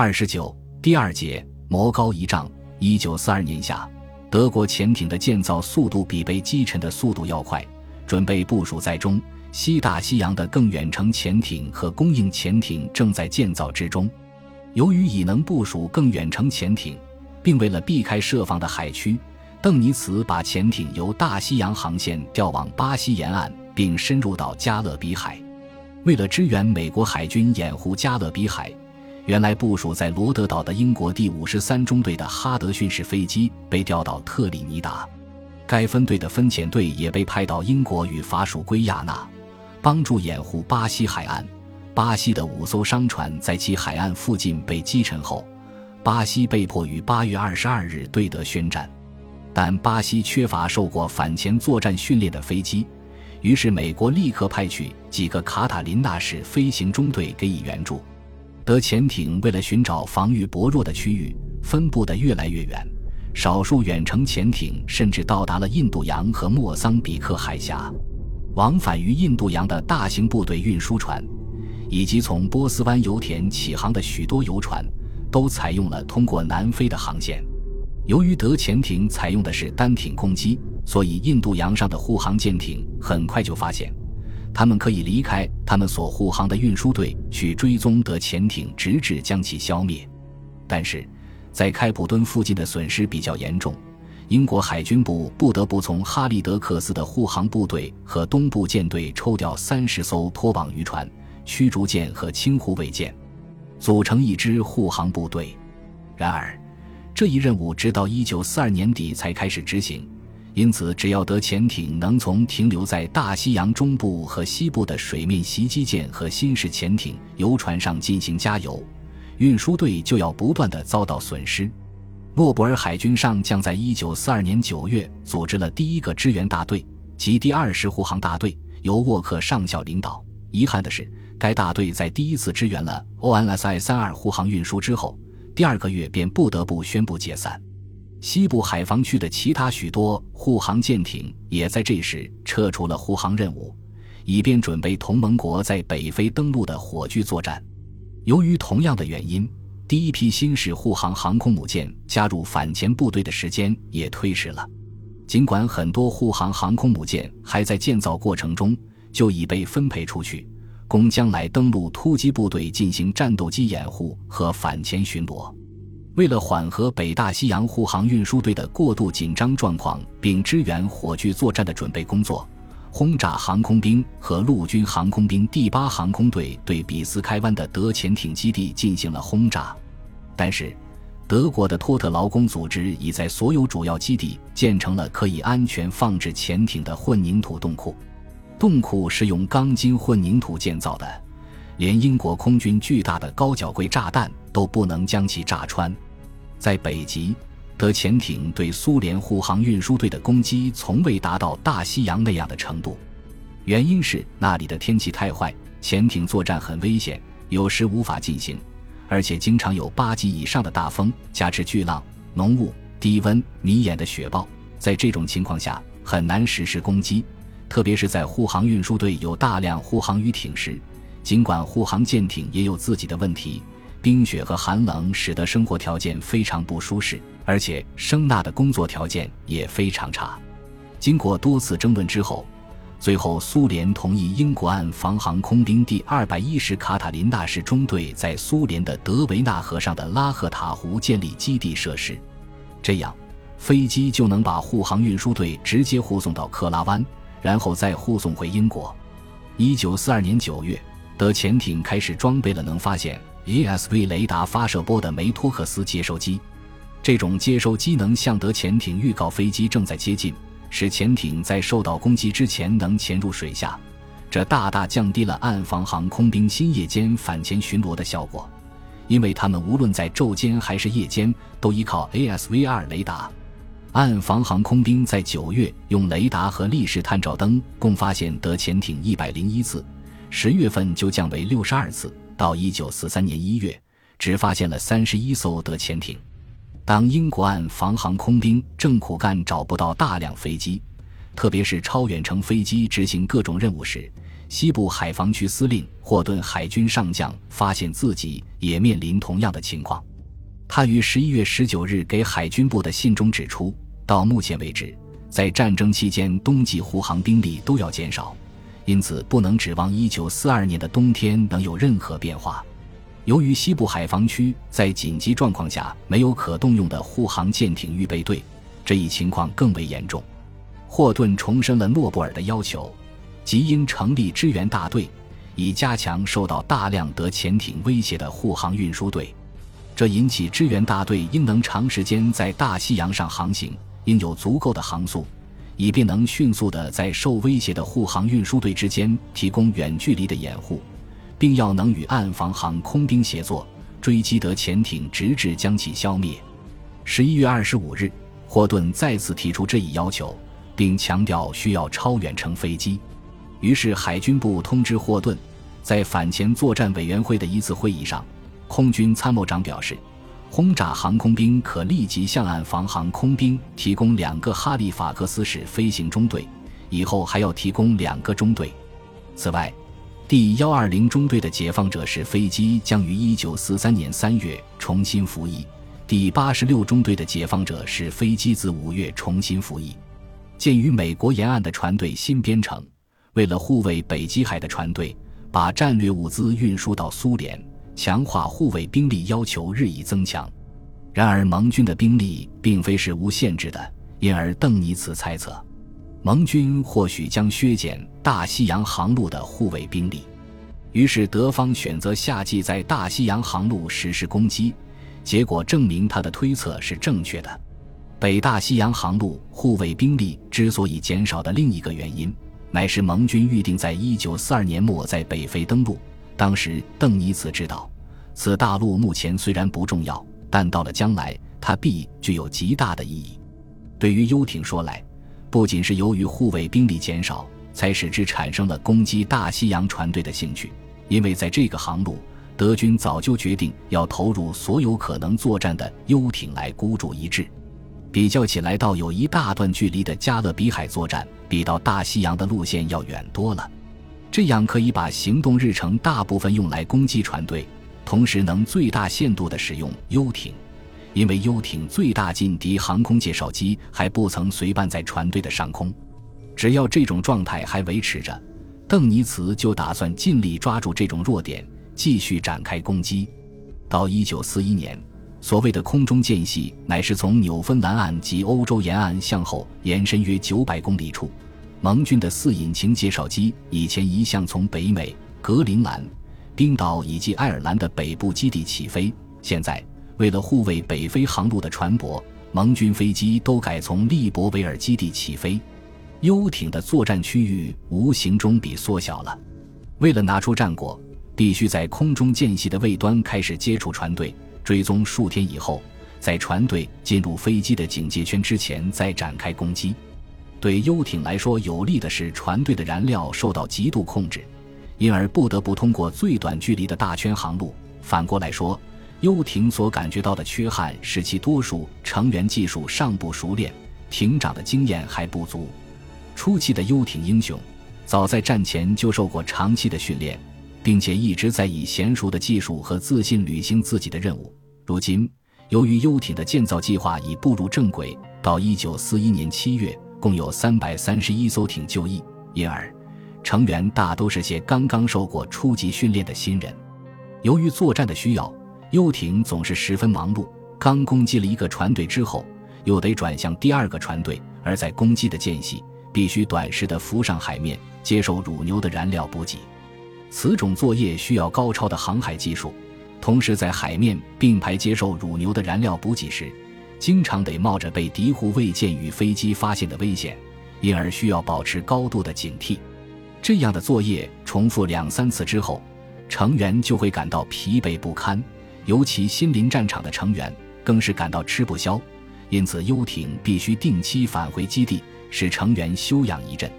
二十九第二节魔高一丈。一九四二年夏，德国潜艇的建造速度比被击沉的速度要快，准备部署在中西大西洋的更远程潜艇和供应潜艇正在建造之中。由于已能部署更远程潜艇，并为了避开设防的海区，邓尼茨把潜艇由大西洋航线调往巴西沿岸，并深入到加勒比海。为了支援美国海军掩护加勒比海。原来部署在罗德岛的英国第五十三中队的哈德逊式飞机被调到特立尼达，该分队的分遣队也被派到英国与法属圭亚那，帮助掩护巴西海岸。巴西的五艘商船在其海岸附近被击沉后，巴西被迫于八月二十二日对德宣战，但巴西缺乏受过反潜作战训练的飞机，于是美国立刻派去几个卡塔琳娜式飞行中队给予援助。德潜艇为了寻找防御薄弱的区域，分布得越来越远。少数远程潜艇甚至到达了印度洋和莫桑比克海峡。往返于印度洋的大型部队运输船，以及从波斯湾油田起航的许多游船，都采用了通过南非的航线。由于德潜艇采用的是单艇攻击，所以印度洋上的护航舰艇很快就发现。他们可以离开他们所护航的运输队去追踪德潜艇，直至将其消灭。但是，在开普敦附近的损失比较严重，英国海军部不得不从哈利德克斯的护航部队和东部舰队抽调三十艘拖网渔船、驱逐舰和轻护卫舰，组成一支护航部队。然而，这一任务直到一九四二年底才开始执行。因此，只要德潜艇能从停留在大西洋中部和西部的水面袭击舰和新式潜艇、游船上进行加油，运输队就要不断的遭到损失。诺布尔海军上将在一九四二年九月组织了第一个支援大队，即第二十护航大队，由沃克上校领导。遗憾的是，该大队在第一次支援了 ONSI 三二护航运输之后，第二个月便不得不宣布解散。西部海防区的其他许多护航舰艇也在这时撤出了护航任务，以便准备同盟国在北非登陆的火炬作战。由于同样的原因，第一批新式护航航空母舰加入反潜部队的时间也推迟了。尽管很多护航航空母舰还在建造过程中就已被分配出去，供将来登陆突击部队进行战斗机掩护和反潜巡逻。为了缓和北大西洋护航运输队的过度紧张状况，并支援火炬作战的准备工作，轰炸航空兵和陆军航空兵第八航空队对比斯开湾的德潜艇基地进行了轰炸。但是，德国的托特劳工组织已在所有主要基地建成了可以安全放置潜艇的混凝土洞库。洞库是用钢筋混凝土建造的，连英国空军巨大的高脚柜炸弹都不能将其炸穿。在北极，德潜艇对苏联护航运输队的攻击从未达到大西洋那样的程度，原因是那里的天气太坏，潜艇作战很危险，有时无法进行，而且经常有八级以上的大风，加之巨浪、浓雾、低温、迷眼的雪暴，在这种情况下很难实施攻击，特别是在护航运输队有大量护航鱼艇时，尽管护航舰艇也有自己的问题。冰雪和寒冷使得生活条件非常不舒适，而且声纳的工作条件也非常差。经过多次争论之后，最后苏联同意英国岸防航空兵第二百一十卡塔琳娜式中队在苏联的德维纳河上的拉赫塔湖建立基地设施，这样飞机就能把护航运输队直接护送到克拉湾，然后再护送回英国。一九四二年九月，德潜艇开始装备了能发现。ESV 雷达发射波的梅托克斯接收机，这种接收机能向德潜艇预告飞机正在接近，使潜艇在受到攻击之前能潜入水下。这大大降低了岸防航空兵新夜间反潜巡逻的效果，因为他们无论在昼间还是夜间都依靠 ASV-2 雷达。岸防航空兵在九月用雷达和立式探照灯共发现德潜艇一百零一次，十月份就降为六十二次。到一九四三年一月，只发现了三十一艘德潜艇。当英国岸防航空兵正苦干找不到大量飞机，特别是超远程飞机执行各种任务时，西部海防区司令霍顿海军上将发现自己也面临同样的情况。他于十一月十九日给海军部的信中指出，到目前为止，在战争期间冬季护航兵力都要减少，因此不能指望一九四二年的冬天能有任何变化。由于西部海防区在紧急状况下没有可动用的护航舰艇预备队，这一情况更为严重。霍顿重申了诺布尔的要求。即应成立支援大队，以加强受到大量德潜艇威胁的护航运输队。这引起支援大队应能长时间在大西洋上航行，应有足够的航速，以便能迅速地在受威胁的护航运输队之间提供远距离的掩护，并要能与岸防航空兵协作，追击德潜艇，直至将其消灭。十一月二十五日，霍顿再次提出这一要求，并强调需要超远程飞机。于是，海军部通知霍顿，在反潜作战委员会的一次会议上，空军参谋长表示，轰炸航空兵可立即向岸防航空兵提供两个哈利法克斯式飞行中队，以后还要提供两个中队。此外，第幺二零中队的解放者式飞机将于一九四三年三月重新服役，第八十六中队的解放者式飞机自五月重新服役。鉴于美国沿岸的船队新编成。为了护卫北极海的船队，把战略物资运输到苏联，强化护卫兵力要求日益增强。然而，盟军的兵力并非是无限制的，因而邓尼茨猜测，盟军或许将削减大西洋航路的护卫兵力。于是，德方选择夏季在大西洋航路实施攻击。结果证明他的推测是正确的。北大西洋航路护卫兵力之所以减少的另一个原因。乃是盟军预定在一九四二年末在北非登陆。当时，邓尼茨知道，此大陆目前虽然不重要，但到了将来，它必具有极大的意义。对于游艇说来，不仅是由于护卫兵力减少，才使之产生了攻击大西洋船队的兴趣。因为在这个航路，德军早就决定要投入所有可能作战的游艇来孤注一掷。比较起来，到有一大段距离的加勒比海作战，比到大西洋的路线要远多了。这样可以把行动日程大部分用来攻击船队，同时能最大限度地使用游艇，因为游艇最大劲敌航空介绍机还不曾随伴在船队的上空。只要这种状态还维持着，邓尼茨就打算尽力抓住这种弱点，继续展开攻击。到一九四一年。所谓的空中间隙，乃是从纽芬兰岸及欧洲沿岸向后延伸约九百公里处。盟军的四引擎介绍机以前一向从北美、格陵兰、冰岛以及爱尔兰的北部基地起飞，现在为了护卫北非航路的船舶，盟军飞机都改从利伯维尔基地起飞。游艇的作战区域无形中比缩小了。为了拿出战果，必须在空中间隙的位端开始接触船队。追踪数天以后，在船队进入飞机的警戒圈之前再展开攻击。对游艇来说，有利的是船队的燃料受到极度控制，因而不得不通过最短距离的大圈航路。反过来说，游艇所感觉到的缺憾是其多数成员技术尚不熟练，艇长的经验还不足。初期的游艇英雄，早在战前就受过长期的训练，并且一直在以娴熟的技术和自信履行自己的任务。如今，由于游艇的建造计划已步入正轨，到一九四一年七月，共有三百三十一艘艇就役，因而成员大都是些刚刚受过初级训练的新人。由于作战的需要，游艇总是十分忙碌。刚攻击了一个船队之后，又得转向第二个船队，而在攻击的间隙，必须短时的浮上海面，接受乳牛的燃料补给。此种作业需要高超的航海技术。同时，在海面并排接受乳牛的燃料补给时，经常得冒着被敌护卫舰与飞机发现的危险，因而需要保持高度的警惕。这样的作业重复两三次之后，成员就会感到疲惫不堪，尤其新临战场的成员更是感到吃不消。因此，游艇必须定期返回基地，使成员休养一阵。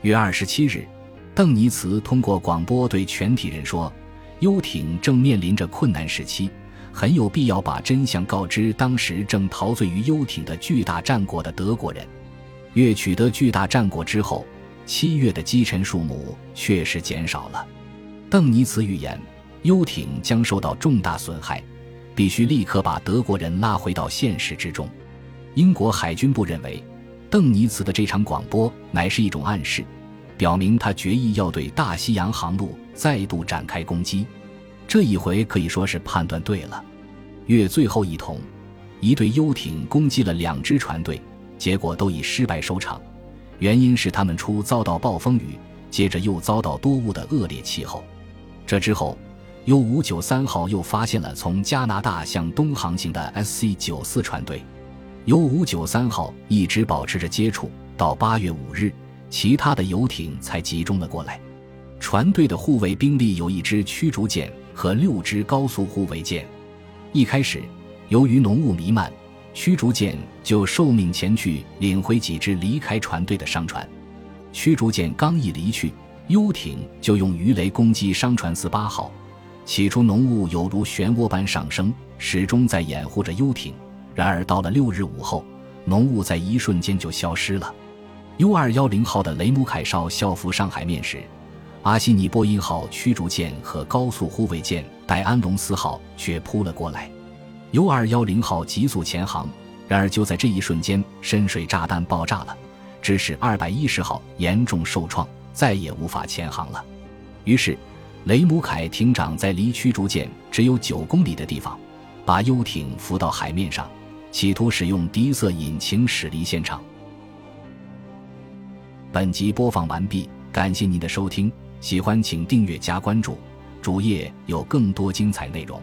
月二十七日，邓尼茨通过广播对全体人说。游艇正面临着困难时期，很有必要把真相告知当时正陶醉于游艇的巨大战果的德国人。越取得巨大战果之后，七月的击沉数目确实减少了。邓尼茨预言，游艇将受到重大损害，必须立刻把德国人拉回到现实之中。英国海军部认为，邓尼茨的这场广播乃是一种暗示，表明他决意要对大西洋航路再度展开攻击。这一回可以说是判断对了。月最后一桶，一队游艇攻击了两支船队，结果都以失败收场。原因是他们初遭到暴风雨，接着又遭到多雾的恶劣气候。这之后，U 五九三号又发现了从加拿大向东航行的 SC 九四船队。U 五九三号一直保持着接触，到八月五日，其他的游艇才集中了过来。船队的护卫兵力有一支驱逐舰和六支高速护卫舰。一开始，由于浓雾弥漫，驱逐舰就受命前去领回几只离开船队的商船。驱逐舰刚一离去，游艇就用鱼雷攻击商船四八号。起初，浓雾犹如漩涡般上升，始终在掩护着游艇。然而，到了六日午后，浓雾在一瞬间就消失了。U 二幺零号的雷姆凯少校服上海面时，阿西尼波音号驱逐舰和高速护卫舰戴安龙斯号却扑了过来。U 二幺零号急速前航，然而就在这一瞬间，深水炸弹爆炸了，致使二百一十号严重受创，再也无法前航了。于是，雷姆凯艇长在离驱逐舰只有九公里的地方，把游艇浮到海面上。企图使用低色引擎驶离现场。本集播放完毕，感谢您的收听，喜欢请订阅加关注，主页有更多精彩内容。